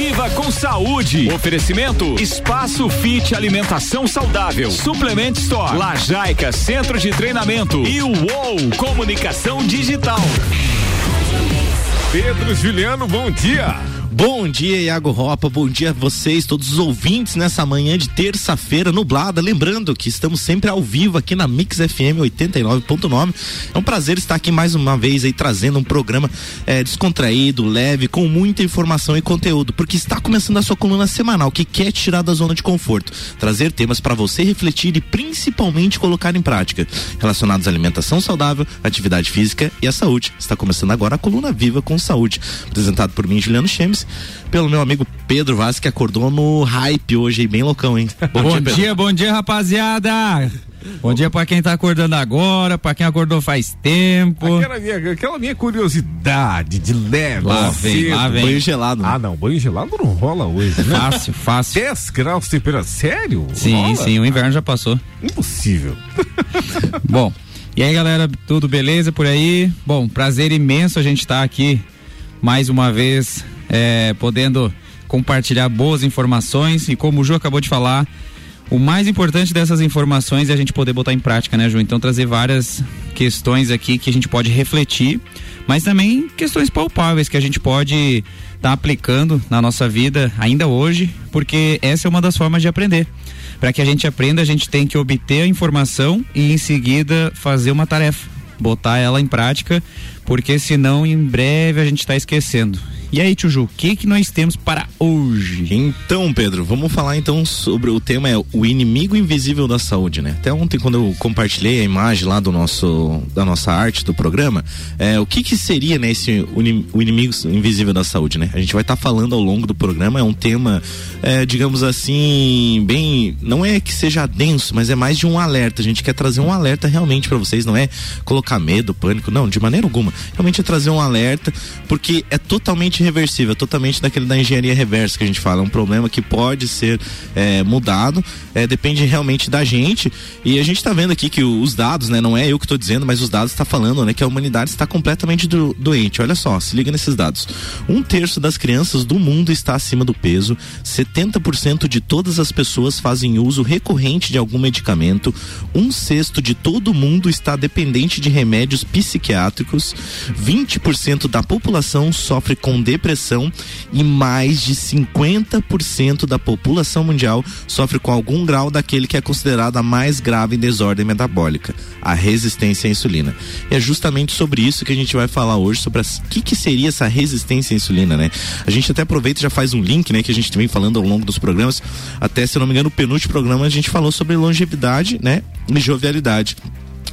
Viva com saúde. Oferecimento Espaço Fit Alimentação Saudável. Suplement Store. Lajaica Centro de Treinamento. E o UOL Comunicação Digital. Pedro Juliano, bom dia. Bom dia, Iago Ropa. Bom dia a vocês, todos os ouvintes nessa manhã de terça-feira nublada. Lembrando que estamos sempre ao vivo aqui na Mix FM 89.9. É um prazer estar aqui mais uma vez aí trazendo um programa é, descontraído, leve, com muita informação e conteúdo, porque está começando a sua coluna semanal que quer tirar da zona de conforto, trazer temas para você refletir e principalmente colocar em prática, relacionados à alimentação saudável, atividade física e à saúde. Está começando agora a coluna Viva com Saúde, apresentado por mim, Juliano Chemes pelo meu amigo Pedro Vaz, que acordou no hype hoje, bem loucão, hein? Bom, bom dia, dia, bom dia, rapaziada! Bom dia para quem tá acordando agora, para quem acordou faz tempo. Aquela minha, aquela minha curiosidade de leve. Lá vem, lá vem. Banho gelado. Ah, não, banho gelado não rola hoje, né? Fácil, fácil. 10 graus de temperatura, sério? Sim, rola? sim, o inverno já passou. Impossível. Bom, e aí galera, tudo beleza por aí? Bom, prazer imenso a gente estar tá aqui mais uma vez é, podendo compartilhar boas informações e como o Ju acabou de falar, o mais importante dessas informações é a gente poder botar em prática, né, Ju? Então trazer várias questões aqui que a gente pode refletir, mas também questões palpáveis que a gente pode estar tá aplicando na nossa vida ainda hoje, porque essa é uma das formas de aprender. Para que a gente aprenda, a gente tem que obter a informação e em seguida fazer uma tarefa, botar ela em prática, porque senão em breve a gente está esquecendo. E aí, Tio Ju, o que que nós temos para hoje? Então, Pedro, vamos falar então sobre o tema é o inimigo invisível da saúde, né? Até ontem quando eu compartilhei a imagem lá do nosso da nossa arte do programa, é, o que que seria né, esse o inimigo invisível da saúde, né? A gente vai estar tá falando ao longo do programa, é um tema, é, digamos assim, bem, não é que seja denso, mas é mais de um alerta. A gente quer trazer um alerta realmente para vocês, não é colocar medo, pânico, não, de maneira alguma. Realmente é trazer um alerta, porque é totalmente totalmente reversível, totalmente daquele da engenharia reversa que a gente fala. É um problema que pode ser é, mudado, é, depende realmente da gente. E a gente está vendo aqui que os dados, né, não é eu que estou dizendo, mas os dados está falando, né, que a humanidade está completamente do, doente. Olha só, se liga nesses dados. Um terço das crianças do mundo está acima do peso, 70% de todas as pessoas fazem uso recorrente de algum medicamento, um sexto de todo mundo está dependente de remédios psiquiátricos, 20% da população sofre com depressão e mais de 50% da população mundial sofre com algum grau daquele que é considerado a mais grave desordem metabólica, a resistência à insulina. E é justamente sobre isso que a gente vai falar hoje, sobre o que, que seria essa resistência à insulina, né? A gente até aproveita e já faz um link, né, que a gente vem falando ao longo dos programas, até se não me engano, o penúltimo programa a gente falou sobre longevidade, né, e jovialidade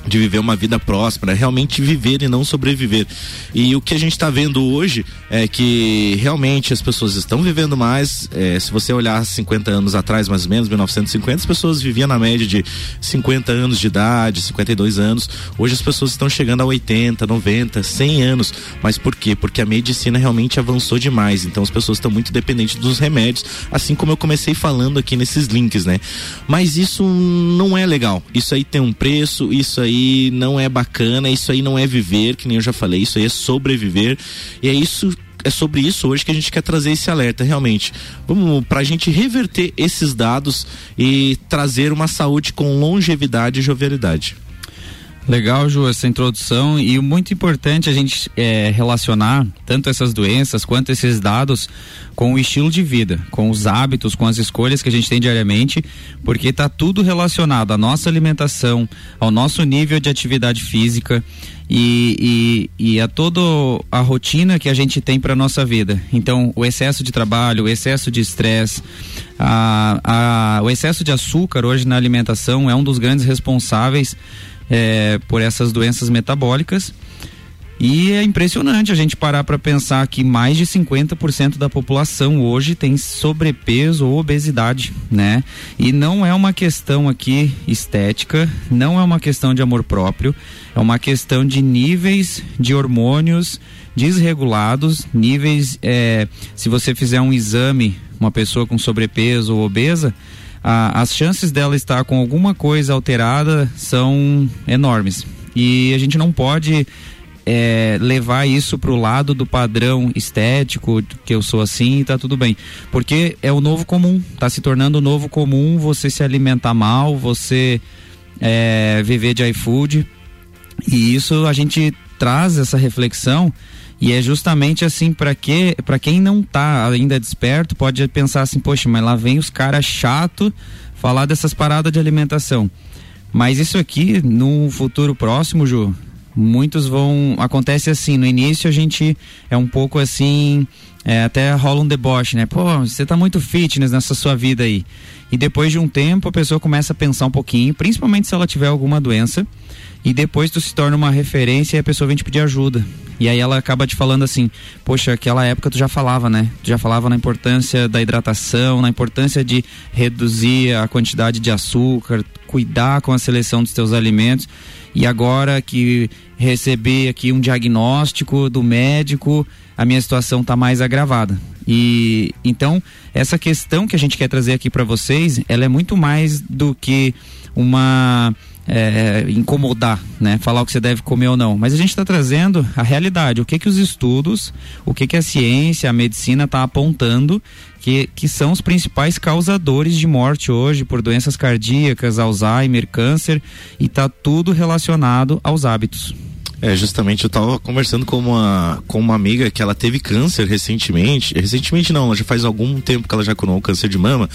de viver uma vida próspera, realmente viver e não sobreviver. E o que a gente está vendo hoje é que realmente as pessoas estão vivendo mais. É, se você olhar 50 anos atrás, mais ou menos, 1950, as pessoas viviam na média de 50 anos de idade, 52 anos. Hoje as pessoas estão chegando a 80, 90, 100 anos. Mas por quê? Porque a medicina realmente avançou demais. Então as pessoas estão muito dependentes dos remédios, assim como eu comecei falando aqui nesses links, né? Mas isso não é legal. Isso aí tem um preço, isso aí aí não é bacana, isso aí não é viver, que nem eu já falei, isso aí é sobreviver. E é isso é sobre isso hoje que a gente quer trazer esse alerta, realmente. Vamos para a gente reverter esses dados e trazer uma saúde com longevidade e jovialidade. Legal, Ju, essa introdução e muito importante a gente é, relacionar tanto essas doenças quanto esses dados com o estilo de vida, com os hábitos, com as escolhas que a gente tem diariamente, porque está tudo relacionado à nossa alimentação, ao nosso nível de atividade física e, e, e a toda a rotina que a gente tem para nossa vida. Então, o excesso de trabalho, o excesso de estresse, a, a, o excesso de açúcar hoje na alimentação é um dos grandes responsáveis é, por essas doenças metabólicas. E é impressionante a gente parar para pensar que mais de 50% da população hoje tem sobrepeso ou obesidade, né? E não é uma questão aqui estética, não é uma questão de amor próprio, é uma questão de níveis de hormônios desregulados, níveis. É, se você fizer um exame, uma pessoa com sobrepeso ou obesa, a, as chances dela estar com alguma coisa alterada são enormes. E a gente não pode é, levar isso para o lado do padrão estético, que eu sou assim e tá tudo bem. Porque é o novo comum, tá se tornando o novo comum você se alimentar mal, você é, viver de iFood. E isso a gente traz essa reflexão e é justamente assim para que para quem não tá ainda desperto pode pensar assim, poxa, mas lá vem os caras chato falar dessas paradas de alimentação. Mas isso aqui no futuro próximo, Ju, muitos vão acontece assim, no início a gente é um pouco assim, é, até rola um deboche, né? Pô, você tá muito fitness nessa sua vida aí. E depois de um tempo a pessoa começa a pensar um pouquinho, principalmente se ela tiver alguma doença e depois tu se torna uma referência e a pessoa vem te pedir ajuda. E aí ela acaba te falando assim, poxa, aquela época tu já falava, né? Tu já falava na importância da hidratação, na importância de reduzir a quantidade de açúcar, cuidar com a seleção dos teus alimentos. E agora que recebi aqui um diagnóstico do médico, a minha situação está mais agravada. E então essa questão que a gente quer trazer aqui para vocês, ela é muito mais do que uma é, incomodar, né? Falar o que você deve comer ou não. Mas a gente está trazendo a realidade, o que que os estudos, o que que a ciência, a medicina está apontando que, que são os principais causadores de morte hoje por doenças cardíacas, Alzheimer, câncer e tá tudo relacionado aos hábitos. É, justamente eu tava conversando com uma, com uma amiga que ela teve câncer recentemente. Recentemente não, já faz algum tempo que ela já curou câncer de mama.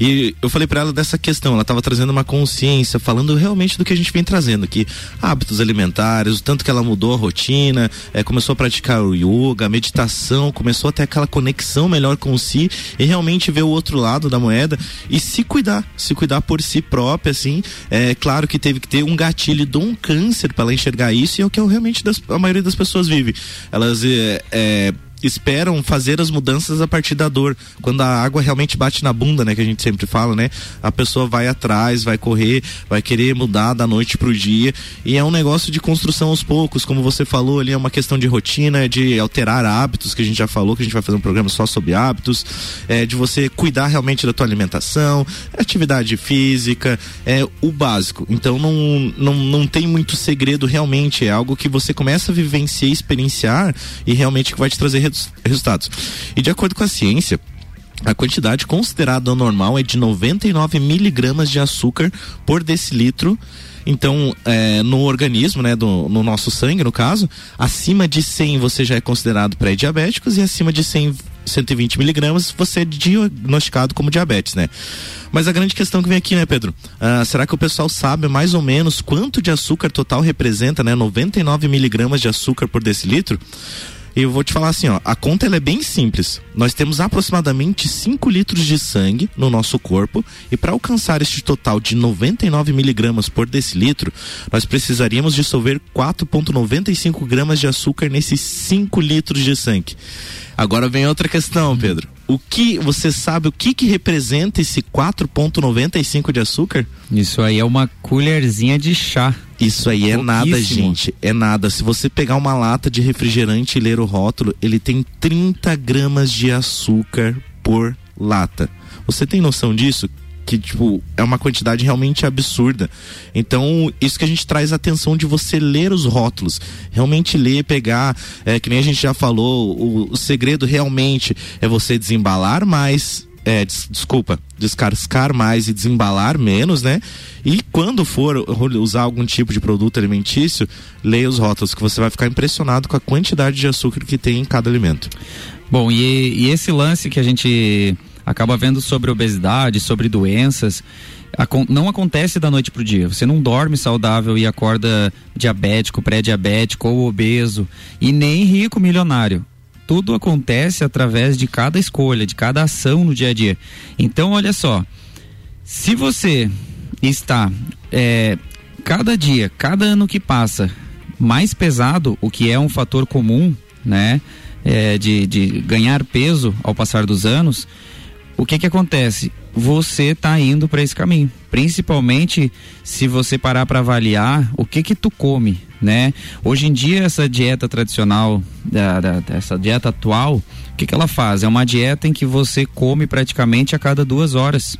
E eu falei para ela dessa questão, ela tava trazendo uma consciência, falando realmente do que a gente vem trazendo aqui. Hábitos alimentares, o tanto que ela mudou a rotina, é, começou a praticar o yoga, a meditação, começou a ter aquela conexão melhor com si e realmente ver o outro lado da moeda e se cuidar, se cuidar por si própria, assim. É claro que teve que ter um gatilho de um câncer para ela enxergar isso e é o que realmente das, a maioria das pessoas vive. Elas é, é esperam fazer as mudanças a partir da dor. Quando a água realmente bate na bunda, né, que a gente sempre fala, né? A pessoa vai atrás, vai correr, vai querer mudar da noite pro dia, e é um negócio de construção aos poucos, como você falou ali, é uma questão de rotina, de alterar hábitos, que a gente já falou, que a gente vai fazer um programa só sobre hábitos, é de você cuidar realmente da tua alimentação, atividade física, é o básico. Então não não, não tem muito segredo realmente, é algo que você começa a vivenciar, experienciar e realmente que vai te trazer resultados. E de acordo com a ciência, a quantidade considerada normal é de 99 miligramas de açúcar por decilitro. Então, é, no organismo, né, do, no nosso sangue, no caso, acima de 100 você já é considerado pré-diabéticos e acima de 100, 120 miligramas você é diagnosticado como diabetes, né? Mas a grande questão que vem aqui, né, Pedro? Ah, será que o pessoal sabe mais ou menos quanto de açúcar total representa, né? 99 miligramas de açúcar por decilitro? Eu vou te falar assim, ó, a conta ela é bem simples. Nós temos aproximadamente 5 litros de sangue no nosso corpo e para alcançar este total de 99 miligramas por decilitro, nós precisaríamos dissolver 4,95 gramas de açúcar nesses 5 litros de sangue. Agora vem outra questão, Pedro. O que você sabe o que que representa esse 4.95 de açúcar? Isso aí é uma colherzinha de chá. Isso aí é nada, gente. É nada. Se você pegar uma lata de refrigerante e ler o rótulo, ele tem 30 gramas de açúcar por lata. Você tem noção disso? que tipo é uma quantidade realmente absurda. Então, isso que a gente traz a atenção de você ler os rótulos, realmente ler, pegar, é, que nem a gente já falou, o, o segredo realmente é você desembalar mais, é, des, desculpa, descascar mais e desembalar menos, né? E quando for usar algum tipo de produto alimentício, leia os rótulos, que você vai ficar impressionado com a quantidade de açúcar que tem em cada alimento. Bom, e, e esse lance que a gente acaba vendo sobre obesidade, sobre doenças, não acontece da noite pro dia. Você não dorme saudável e acorda diabético, pré-diabético ou obeso e nem rico milionário. Tudo acontece através de cada escolha, de cada ação no dia a dia. Então, olha só, se você está é, cada dia, cada ano que passa, mais pesado, o que é um fator comum, né, é, de, de ganhar peso ao passar dos anos, o que que acontece? Você está indo para esse caminho. Principalmente se você parar para avaliar o que que tu come, né? Hoje em dia essa dieta tradicional, da, da, essa dieta atual, o que que ela faz? É uma dieta em que você come praticamente a cada duas horas.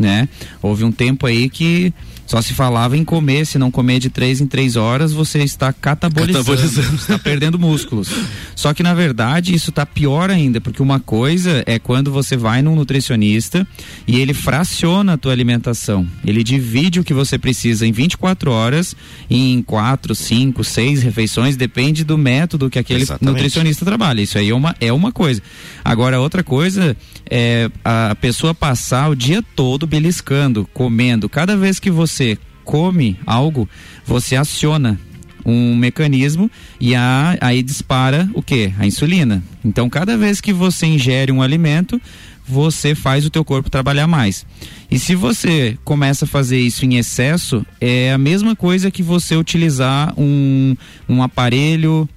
né? Houve um tempo aí que só se falava em comer, se não comer de três em três horas, você está catabolizando, catabolizando. está perdendo músculos. Só que na verdade isso está pior ainda, porque uma coisa é quando você vai num nutricionista e ele fraciona a tua alimentação. Ele divide o que você precisa em 24 horas em quatro, cinco, seis refeições, depende do método que aquele Exatamente. nutricionista trabalha. Isso aí é uma, é uma coisa. Agora, outra coisa é a pessoa passar o dia todo beliscando, comendo. Cada vez que você você come algo, você aciona um mecanismo e a, aí dispara o que? A insulina. Então, cada vez que você ingere um alimento, você faz o teu corpo trabalhar mais. E se você começa a fazer isso em excesso, é a mesma coisa que você utilizar um, um aparelho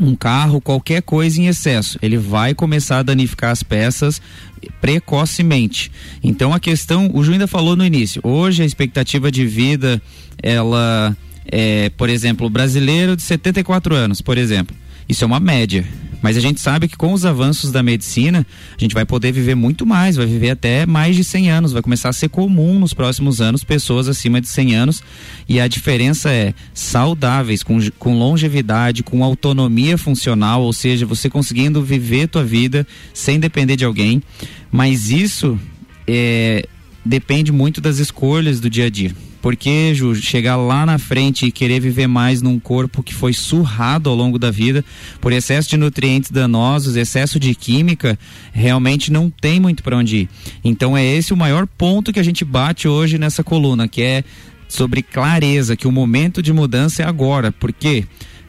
um carro, qualquer coisa em excesso, ele vai começar a danificar as peças precocemente. Então a questão, o Ju ainda falou no início, hoje a expectativa de vida, ela é, por exemplo, brasileiro de 74 anos, por exemplo, isso é uma média. Mas a gente sabe que com os avanços da medicina, a gente vai poder viver muito mais, vai viver até mais de 100 anos, vai começar a ser comum nos próximos anos pessoas acima de 100 anos, e a diferença é saudáveis, com, com longevidade, com autonomia funcional, ou seja, você conseguindo viver tua vida sem depender de alguém, mas isso é, depende muito das escolhas do dia a dia. Porque, Ju, chegar lá na frente e querer viver mais num corpo que foi surrado ao longo da vida por excesso de nutrientes danosos, excesso de química, realmente não tem muito para onde ir. Então é esse o maior ponto que a gente bate hoje nessa coluna, que é sobre clareza, que o momento de mudança é agora. Porque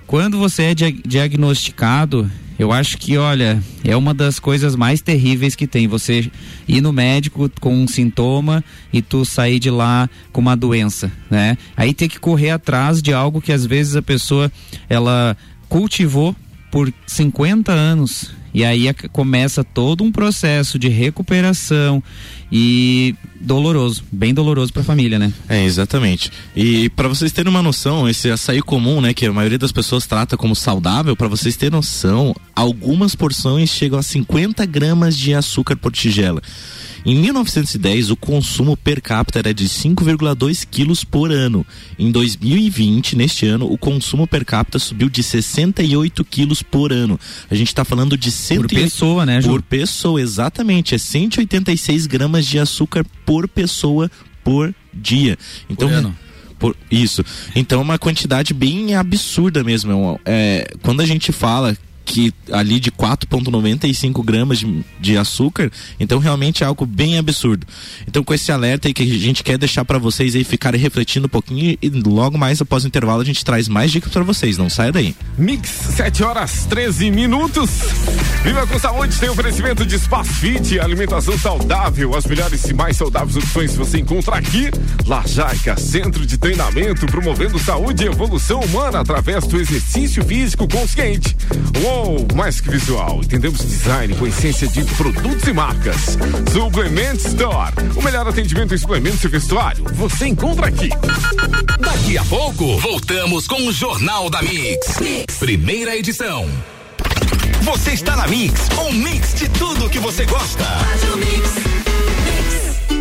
quando você é diagnosticado eu acho que, olha, é uma das coisas mais terríveis que tem. Você ir no médico com um sintoma e tu sair de lá com uma doença, né? Aí tem que correr atrás de algo que às vezes a pessoa ela cultivou por 50 anos e aí começa todo um processo de recuperação e doloroso, bem doloroso para a família, né? É, exatamente. E para vocês terem uma noção, esse açaí comum, né, que a maioria das pessoas trata como saudável, para vocês terem noção, algumas porções chegam a 50 gramas de açúcar por tigela. Em 1910, o consumo per capita era de 5,2 quilos por ano. Em 2020, neste ano, o consumo per capita subiu de 68 quilos por ano. A gente está falando de 100 por pessoa, né, Ju? Por pessoa, exatamente. É 186 gramas de açúcar por pessoa por dia. Então, por ano. Por, isso. Então é uma quantidade bem absurda mesmo. É, quando a gente fala que ali de 4,95 gramas de, de, açúcar, então realmente é algo bem absurdo. Então com esse alerta aí que a gente quer deixar para vocês aí ficarem refletindo um pouquinho e logo mais após o intervalo a gente traz mais dicas para vocês, não saia daí. Mix 7 horas 13 minutos. Viva com saúde, tem oferecimento de Espaço Fit, alimentação saudável, as melhores e mais saudáveis opções você encontra aqui. Lajaica, centro de treinamento promovendo saúde e evolução humana através do exercício físico consciente. Mais que visual, entendemos design com essência de produtos e marcas. Suplement Store, o melhor atendimento em suplementos e vestuário, você encontra aqui. Daqui a pouco, voltamos com o Jornal da mix. mix. Primeira edição. Você está na Mix, um mix de tudo que você gosta. Faz o mix.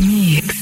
Mix.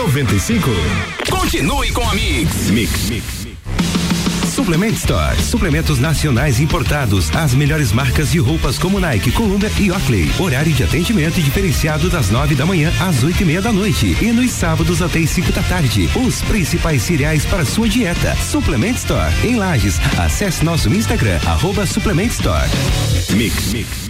95. Continue com a Mix. Mix. Mix. Suplement Store. Suplementos nacionais importados. As melhores marcas de roupas como Nike, Columbia e Oakley. Horário de atendimento diferenciado das nove da manhã às oito e meia da noite. E nos sábados até as cinco da tarde. Os principais cereais para sua dieta. Suplement Store. Em Lages. Acesse nosso Instagram, arroba Suplement Store. Mix, mix.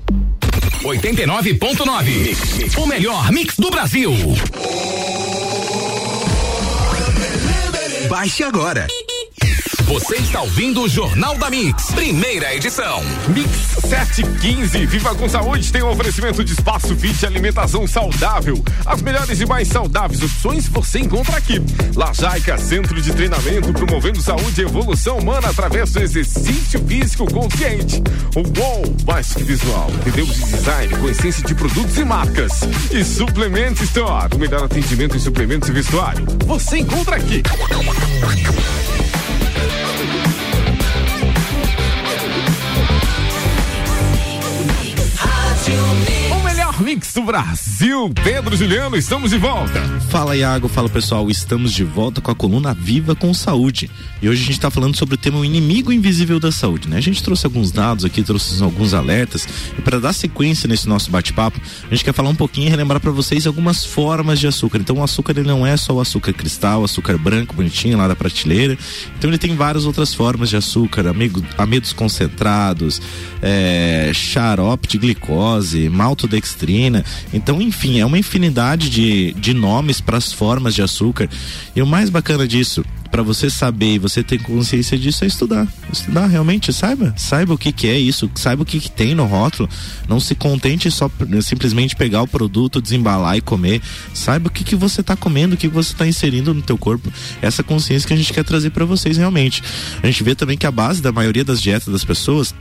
89.9. O melhor mix do Brasil. Baixe agora. Você está ouvindo o Jornal da Mix, primeira edição. Mix 715. Viva com saúde tem um oferecimento de espaço fit alimentação saudável. As melhores e mais saudáveis opções você encontra aqui. Lajaica, centro de treinamento promovendo saúde e evolução humana através do exercício físico consciente. O UOL, mais que visual. Entendemos de design com essência de produtos e marcas. E Suplement Store, o melhor atendimento em suplementos e vestuário. Você encontra aqui. O mix do Brasil. Pedro Juliano, estamos de volta. Fala Iago, fala pessoal, estamos de volta com a coluna Viva com Saúde. E hoje a gente está falando sobre o tema o inimigo invisível da saúde, né? A gente trouxe alguns dados aqui, trouxe alguns alertas e para dar sequência nesse nosso bate-papo, a gente quer falar um pouquinho e relembrar para vocês algumas formas de açúcar. Então o açúcar ele não é só o açúcar cristal, açúcar branco bonitinho lá da prateleira. Então ele tem várias outras formas de açúcar, amigo, amidos concentrados, é, xarope de glicose, maltodextrina. Então, enfim, é uma infinidade de, de nomes para as formas de açúcar. E o mais bacana disso, para você saber e você ter consciência disso é estudar. Estudar realmente, saiba, saiba o que que é isso, saiba o que que tem no rótulo. Não se contente só simplesmente pegar o produto, desembalar e comer. Saiba o que que você está comendo, o que você está inserindo no teu corpo. Essa consciência que a gente quer trazer para vocês realmente. A gente vê também que a base da maioria das dietas das pessoas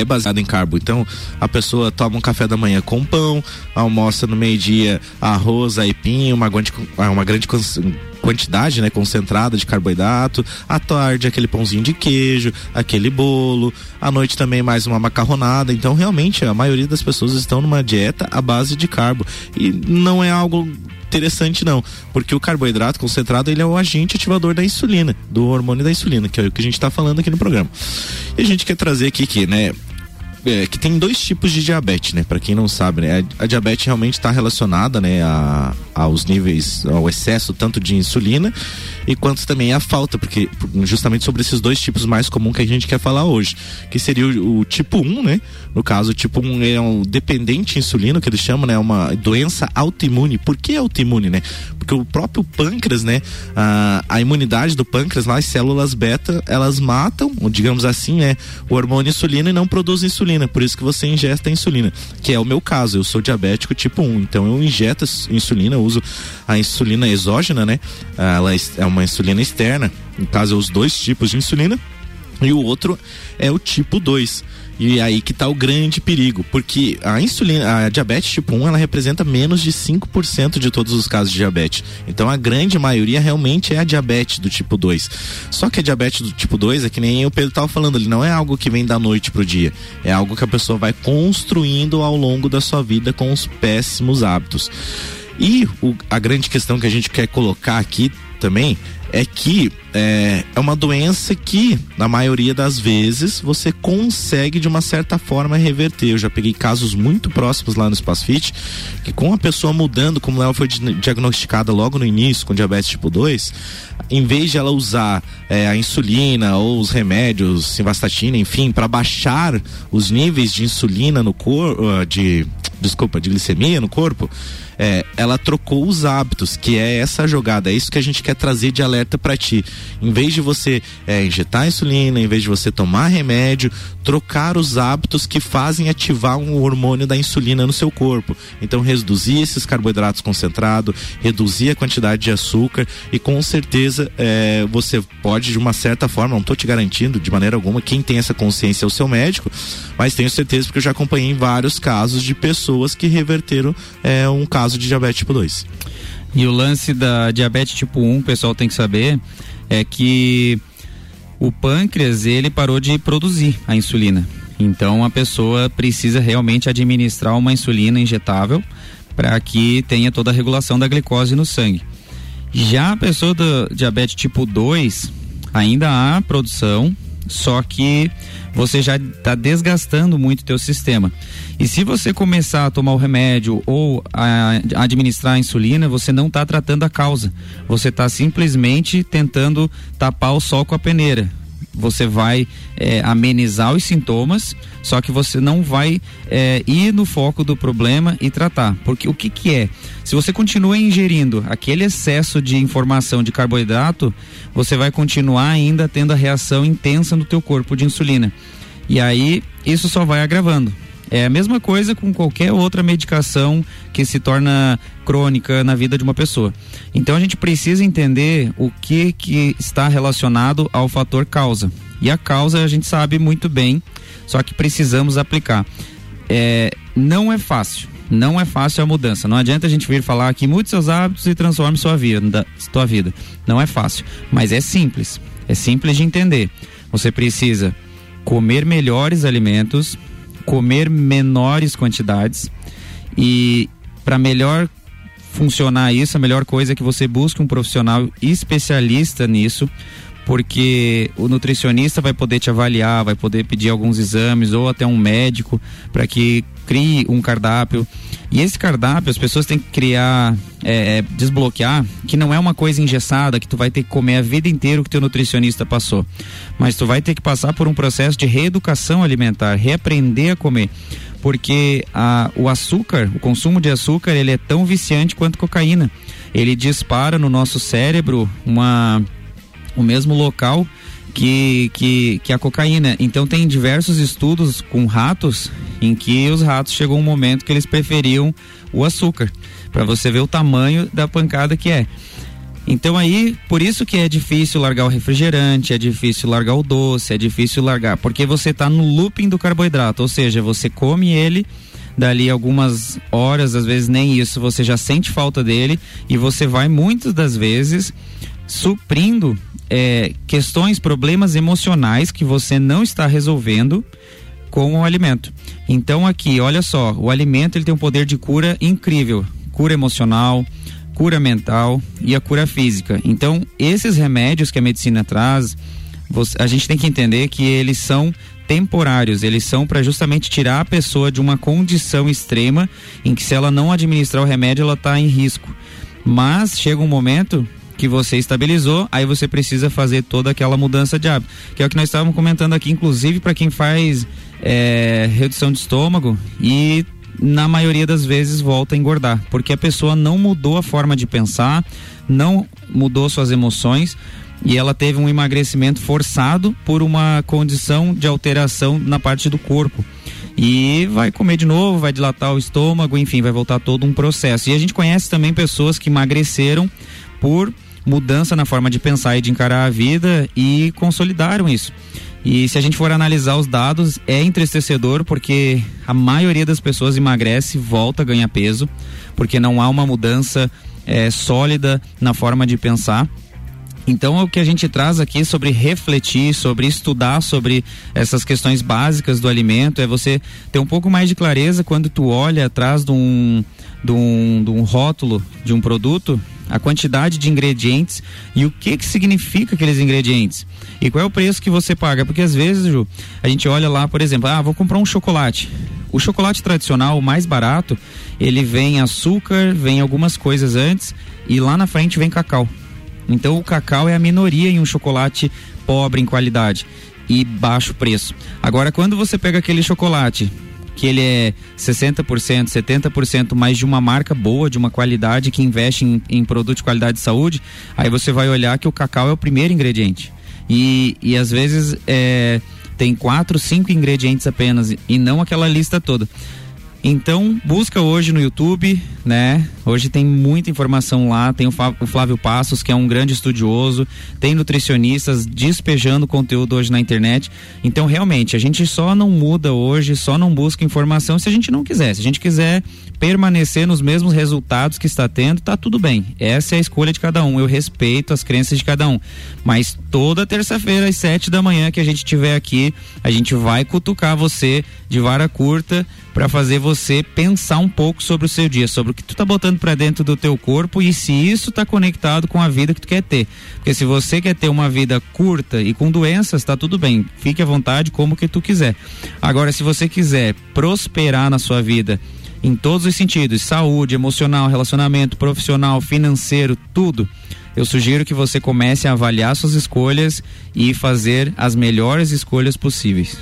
é baseado em carbo. Então, a pessoa toma um café da manhã com pão, almoça no meio-dia arroz, aipim, uma, uma grande quantidade, né, concentrada de carboidrato, à tarde aquele pãozinho de queijo, aquele bolo, à noite também mais uma macarronada. Então, realmente, a maioria das pessoas estão numa dieta à base de carbo e não é algo interessante não, porque o carboidrato concentrado ele é o agente ativador da insulina, do hormônio da insulina, que é o que a gente está falando aqui no programa. E a gente quer trazer aqui que, né, é, que tem dois tipos de diabetes, né? Para quem não sabe, né? A, diabetes realmente está relacionada, né, a, aos níveis, ao excesso tanto de insulina e quanto também a falta, porque justamente sobre esses dois tipos mais comuns que a gente quer falar hoje, que seria o, o tipo 1, né? No caso, tipo 1 é um dependente insulino, que eles chamam, né? Uma doença autoimune. Por que autoimune, né? Porque o próprio pâncreas, né? A, a imunidade do pâncreas, lá, as células beta, elas matam, digamos assim, né? O hormônio insulina e não produz insulina. Por isso que você ingesta insulina, que é o meu caso. Eu sou diabético tipo 1, então eu injeto insulina, eu uso a insulina exógena, né? Ela é uma insulina externa, no caso, os dois tipos de insulina, e o outro é o tipo 2. E aí que está o grande perigo, porque a insulina, a diabetes tipo 1, ela representa menos de 5% de todos os casos de diabetes. Então a grande maioria realmente é a diabetes do tipo 2. Só que a diabetes do tipo 2 é que nem o Pedro estava falando, ele não é algo que vem da noite pro dia. É algo que a pessoa vai construindo ao longo da sua vida com os péssimos hábitos. E o, a grande questão que a gente quer colocar aqui também é que é, é, uma doença que, na maioria das vezes, você consegue de uma certa forma reverter. Eu já peguei casos muito próximos lá no Espaço Fit, que com a pessoa mudando, como ela foi diagnosticada logo no início com diabetes tipo 2, em vez de ela usar é, a insulina ou os remédios, simvastatina, enfim, para baixar os níveis de insulina no corpo, uh, de desculpa, de glicemia no corpo, é, ela trocou os hábitos, que é essa jogada, é isso que a gente quer trazer de alerta para ti. Em vez de você é, injetar insulina, em vez de você tomar remédio, trocar os hábitos que fazem ativar um hormônio da insulina no seu corpo. Então, reduzir esses carboidratos concentrados, reduzir a quantidade de açúcar e com certeza é, você pode, de uma certa forma, não estou te garantindo de maneira alguma, quem tem essa consciência é o seu médico, mas tenho certeza porque eu já acompanhei vários casos de pessoas que reverteram é, um caso de diabetes tipo 2. E o lance da diabetes tipo 1, o pessoal tem que saber, é que o pâncreas ele parou de produzir a insulina. Então a pessoa precisa realmente administrar uma insulina injetável para que tenha toda a regulação da glicose no sangue. Já a pessoa do diabetes tipo 2, ainda há produção, só que você já está desgastando muito o teu sistema. E se você começar a tomar o remédio ou a administrar a insulina, você não está tratando a causa. Você está simplesmente tentando tapar o sol com a peneira você vai é, amenizar os sintomas, só que você não vai é, ir no foco do problema e tratar. Porque o que, que é? Se você continua ingerindo aquele excesso de informação de carboidrato, você vai continuar ainda tendo a reação intensa no teu corpo de insulina. E aí isso só vai agravando. É a mesma coisa com qualquer outra medicação que se torna crônica na vida de uma pessoa. Então a gente precisa entender o que que está relacionado ao fator causa. E a causa a gente sabe muito bem, só que precisamos aplicar. É, não é fácil. Não é fácil a mudança. Não adianta a gente vir falar aqui mude seus hábitos e transforme sua vida, sua vida. Não é fácil, mas é simples. É simples de entender. Você precisa comer melhores alimentos, comer menores quantidades e para melhor funcionar isso, a melhor coisa é que você busque um profissional especialista nisso, porque o nutricionista vai poder te avaliar, vai poder pedir alguns exames ou até um médico para que crie um cardápio. E esse cardápio as pessoas têm que criar, é, é, desbloquear, que não é uma coisa engessada que tu vai ter que comer a vida inteira o que teu nutricionista passou. Mas tu vai ter que passar por um processo de reeducação alimentar, reaprender a comer. Porque a, o açúcar, o consumo de açúcar, ele é tão viciante quanto cocaína. Ele dispara no nosso cérebro uma o mesmo local que, que, que a cocaína. Então tem diversos estudos com ratos em que os ratos chegou um momento que eles preferiam o açúcar, para você ver o tamanho da pancada que é. Então aí, por isso que é difícil largar o refrigerante, é difícil largar o doce, é difícil largar, porque você está no looping do carboidrato, ou seja, você come ele dali algumas horas, às vezes nem isso, você já sente falta dele e você vai muitas das vezes suprindo é, questões, problemas emocionais que você não está resolvendo com o alimento. Então aqui, olha só, o alimento ele tem um poder de cura incrível, cura emocional, cura mental e a cura física. Então esses remédios que a medicina traz, você, a gente tem que entender que eles são temporários, eles são para justamente tirar a pessoa de uma condição extrema em que se ela não administrar o remédio ela está em risco. Mas chega um momento que você estabilizou, aí você precisa fazer toda aquela mudança de hábito. Que é o que nós estávamos comentando aqui, inclusive para quem faz é, redução de estômago e na maioria das vezes volta a engordar, porque a pessoa não mudou a forma de pensar, não mudou suas emoções e ela teve um emagrecimento forçado por uma condição de alteração na parte do corpo. E vai comer de novo, vai dilatar o estômago, enfim, vai voltar todo um processo. E a gente conhece também pessoas que emagreceram por mudança na forma de pensar e de encarar a vida e consolidaram isso. E se a gente for analisar os dados, é entristecedor porque a maioria das pessoas emagrece, volta a ganhar peso, porque não há uma mudança é, sólida na forma de pensar. Então, o que a gente traz aqui sobre refletir, sobre estudar sobre essas questões básicas do alimento, é você ter um pouco mais de clareza quando tu olha atrás de um, de um, de um rótulo de um produto a quantidade de ingredientes e o que que significa aqueles ingredientes e qual é o preço que você paga, porque às vezes, Ju, a gente olha lá, por exemplo, ah, vou comprar um chocolate. O chocolate tradicional, o mais barato, ele vem açúcar, vem algumas coisas antes e lá na frente vem cacau. Então o cacau é a minoria em um chocolate pobre em qualidade e baixo preço. Agora quando você pega aquele chocolate que ele é 60%, 70% mais de uma marca boa, de uma qualidade que investe em, em produto de qualidade de saúde, aí você vai olhar que o cacau é o primeiro ingrediente. E, e às vezes é, tem quatro, cinco ingredientes apenas e não aquela lista toda. Então, busca hoje no YouTube, né? Hoje tem muita informação lá. Tem o Flávio Passos, que é um grande estudioso, tem nutricionistas despejando conteúdo hoje na internet. Então, realmente, a gente só não muda hoje, só não busca informação se a gente não quiser. Se a gente quiser permanecer nos mesmos resultados que está tendo, tá tudo bem. Essa é a escolha de cada um. Eu respeito as crenças de cada um. Mas toda terça-feira, às sete da manhã, que a gente estiver aqui, a gente vai cutucar você de vara curta para fazer você pensar um pouco sobre o seu dia, sobre o que tu tá botando para dentro do teu corpo e se isso tá conectado com a vida que tu quer ter. Porque se você quer ter uma vida curta e com doenças, tá tudo bem. Fique à vontade como que tu quiser. Agora, se você quiser prosperar na sua vida em todos os sentidos, saúde, emocional, relacionamento, profissional, financeiro, tudo, eu sugiro que você comece a avaliar suas escolhas e fazer as melhores escolhas possíveis.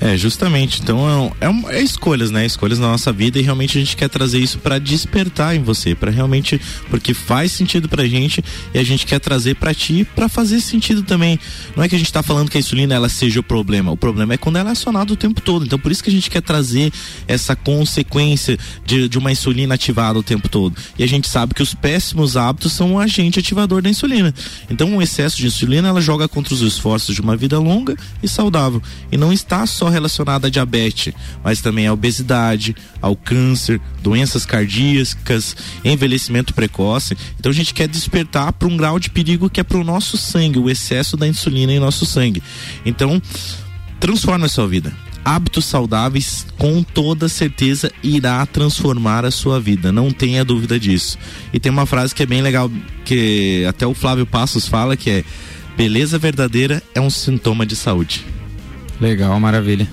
É, justamente. Então é, é, é, escolhas, né? Escolhas na nossa vida e realmente a gente quer trazer isso para despertar em você, para realmente porque faz sentido pra gente e a gente quer trazer para ti para fazer sentido também. Não é que a gente tá falando que a insulina ela seja o problema, o problema é quando ela é acionada o tempo todo. Então por isso que a gente quer trazer essa consequência de, de uma insulina ativada o tempo todo. E a gente sabe que os péssimos hábitos são um agente ativador da insulina. Então o excesso de insulina ela joga contra os esforços de uma vida longa e saudável e não está só só relacionada à diabetes, mas também à obesidade, ao câncer, doenças cardíacas, envelhecimento precoce. Então a gente quer despertar para um grau de perigo que é para o nosso sangue, o excesso da insulina em nosso sangue. Então, transforma a sua vida hábitos saudáveis com toda certeza irá transformar a sua vida, não tenha dúvida disso. E tem uma frase que é bem legal que até o Flávio Passos fala que é beleza verdadeira é um sintoma de saúde. Legal, maravilha.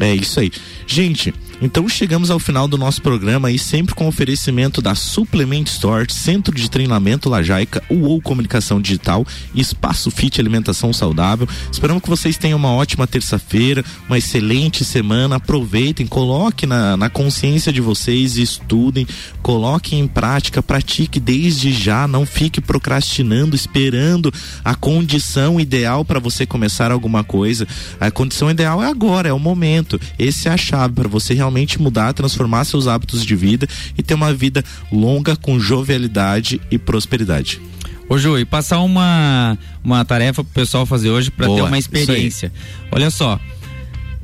É isso aí. Gente, então chegamos ao final do nosso programa e sempre com oferecimento da Suplement Store, Centro de Treinamento Lajaica, UOL Comunicação Digital e Espaço Fit Alimentação Saudável. Esperamos que vocês tenham uma ótima terça-feira, uma excelente semana. Aproveitem, coloque na, na consciência de vocês, estudem, coloquem em prática, pratique desde já, não fique procrastinando, esperando a condição ideal para você começar alguma coisa. A condição ideal é agora, é o momento. Esse é a chave para você realmente realmente mudar, transformar seus hábitos de vida e ter uma vida longa com jovialidade e prosperidade. Ô Ju, e passar uma, uma tarefa pro pessoal fazer hoje para ter uma experiência. Olha só,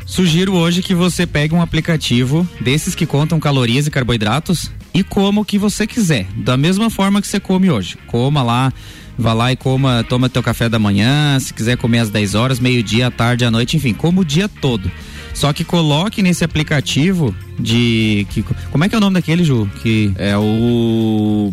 sugiro hoje que você pegue um aplicativo desses que contam calorias e carboidratos e coma o que você quiser, da mesma forma que você come hoje. Coma lá, vá lá e coma, toma teu café da manhã, se quiser comer às 10 horas, meio-dia, à tarde, à noite, enfim, coma o dia todo. Só que coloque nesse aplicativo de. Que, como é que é o nome daquele, Ju? Que é o.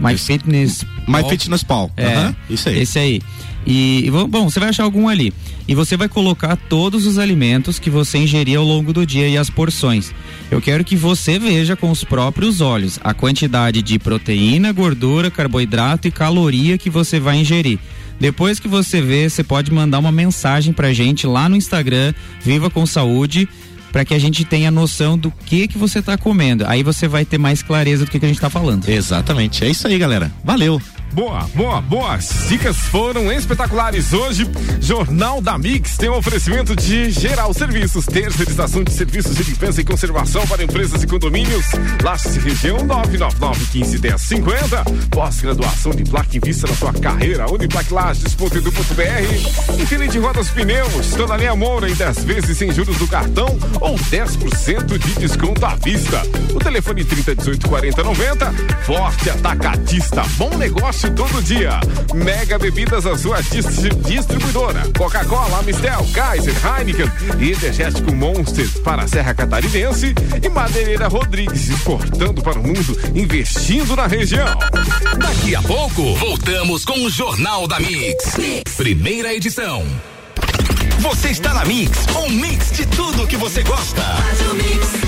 My esse, Fitness. My Pal. Fitness Pal. É, uhum, isso aí. Esse aí. E, bom, você vai achar algum ali. E você vai colocar todos os alimentos que você ingerir ao longo do dia e as porções. Eu quero que você veja com os próprios olhos a quantidade de proteína, gordura, carboidrato e caloria que você vai ingerir. Depois que você vê, você pode mandar uma mensagem pra gente lá no Instagram, Viva com Saúde, para que a gente tenha noção do que que você tá comendo. Aí você vai ter mais clareza do que, que a gente tá falando. Exatamente. É isso aí, galera. Valeu. Boa, boa, boa. As dicas foram espetaculares. Hoje, Jornal da Mix tem um oferecimento de Geral Serviços, terceirização de serviços de limpeza e conservação para empresas e condomínios. Lages região 999-15-1050. Pós-graduação de placa em vista na sua carreira. Uniplaclages.edu.br. Infinite Rodas Pneus. Toda linha Moura em 10 vezes sem juros do cartão ou 10% de desconto à vista. O telefone 3018 4090. Forte Atacadista. Bom negócio negócio todo dia. Mega Bebidas, a sua distribuidora. Coca-Cola, Mistel, Kaiser, Heineken e Energético Monster para a Serra Catarinense e Madeireira Rodrigues, exportando para o mundo, investindo na região. Daqui a pouco, voltamos com o Jornal da mix. mix. Primeira edição. Você está na Mix, um mix de tudo que você gosta. Faz o mix.